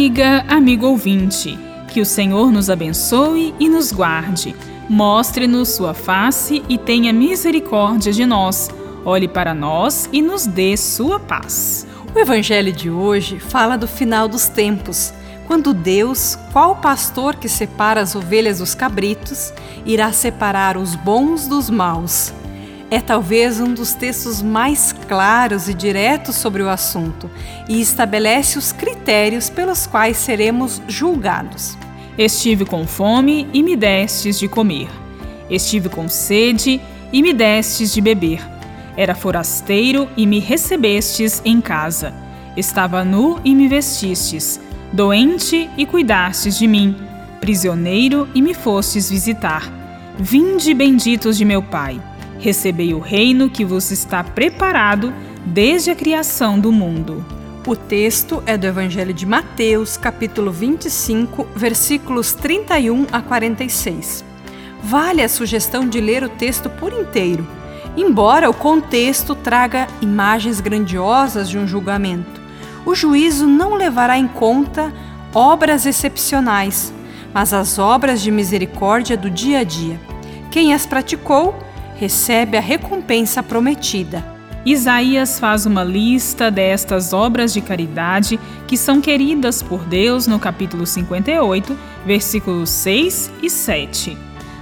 Amiga, amigo ouvinte, que o Senhor nos abençoe e nos guarde. Mostre-nos sua face e tenha misericórdia de nós. Olhe para nós e nos dê sua paz. O evangelho de hoje fala do final dos tempos, quando Deus, qual pastor que separa as ovelhas dos cabritos, irá separar os bons dos maus. É talvez um dos textos mais claros e diretos sobre o assunto e estabelece os critérios pelos quais seremos julgados. Estive com fome e me destes de comer. Estive com sede e me destes de beber. Era forasteiro e me recebestes em casa. Estava nu e me vestistes. Doente e cuidastes de mim. Prisioneiro e me fostes visitar. Vinde benditos de meu Pai recebei o reino que vos está preparado desde a criação do mundo. O texto é do Evangelho de Mateus, capítulo 25, versículos 31 a 46. Vale a sugestão de ler o texto por inteiro, embora o contexto traga imagens grandiosas de um julgamento. O juízo não levará em conta obras excepcionais, mas as obras de misericórdia do dia a dia. Quem as praticou recebe a recompensa prometida. Isaías faz uma lista destas obras de caridade que são queridas por Deus no capítulo 58, versículos 6 e 7.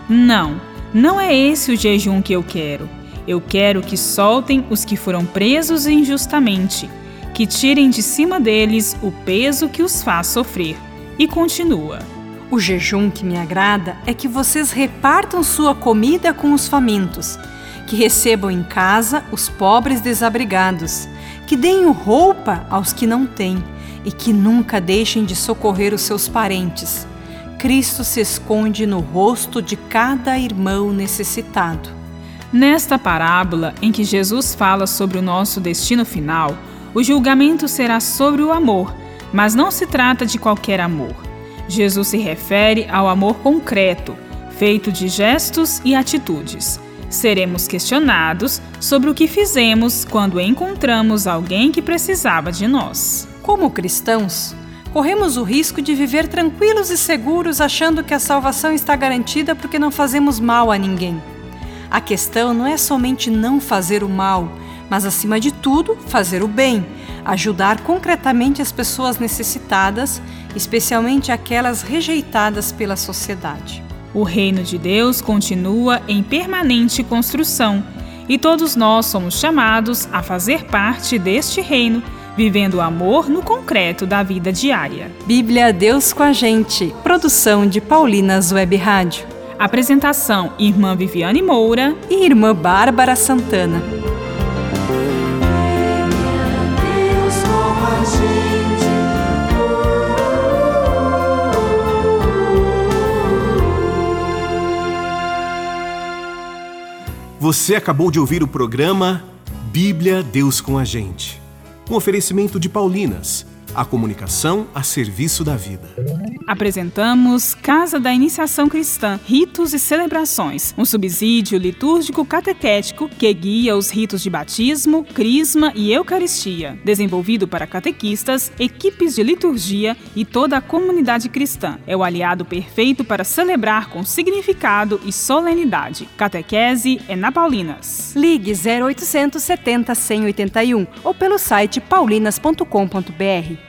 Não, não é esse o jejum que eu quero. Eu quero que soltem os que foram presos injustamente, que tirem de cima deles o peso que os faz sofrer. E continua. O jejum que me agrada é que vocês repartam sua comida com os famintos, que recebam em casa os pobres desabrigados, que deem roupa aos que não têm e que nunca deixem de socorrer os seus parentes. Cristo se esconde no rosto de cada irmão necessitado. Nesta parábola, em que Jesus fala sobre o nosso destino final, o julgamento será sobre o amor, mas não se trata de qualquer amor. Jesus se refere ao amor concreto, feito de gestos e atitudes. Seremos questionados sobre o que fizemos quando encontramos alguém que precisava de nós. Como cristãos, corremos o risco de viver tranquilos e seguros achando que a salvação está garantida porque não fazemos mal a ninguém. A questão não é somente não fazer o mal, mas acima de tudo, fazer o bem, ajudar concretamente as pessoas necessitadas, especialmente aquelas rejeitadas pela sociedade. O reino de Deus continua em permanente construção e todos nós somos chamados a fazer parte deste reino, vivendo o amor no concreto da vida diária. Bíblia Deus com a gente. Produção de Paulinas Web Rádio. Apresentação: Irmã Viviane Moura e Irmã Bárbara Santana. Você acabou de ouvir o programa Bíblia Deus com a Gente. Um oferecimento de Paulinas a comunicação a serviço da vida. Apresentamos Casa da Iniciação Cristã, Ritos e Celebrações, um subsídio litúrgico catequético que guia os ritos de batismo, crisma e eucaristia, desenvolvido para catequistas, equipes de liturgia e toda a comunidade cristã. É o aliado perfeito para celebrar com significado e solenidade. Catequese é na Paulinas. Ligue 0870 181 ou pelo site paulinas.com.br.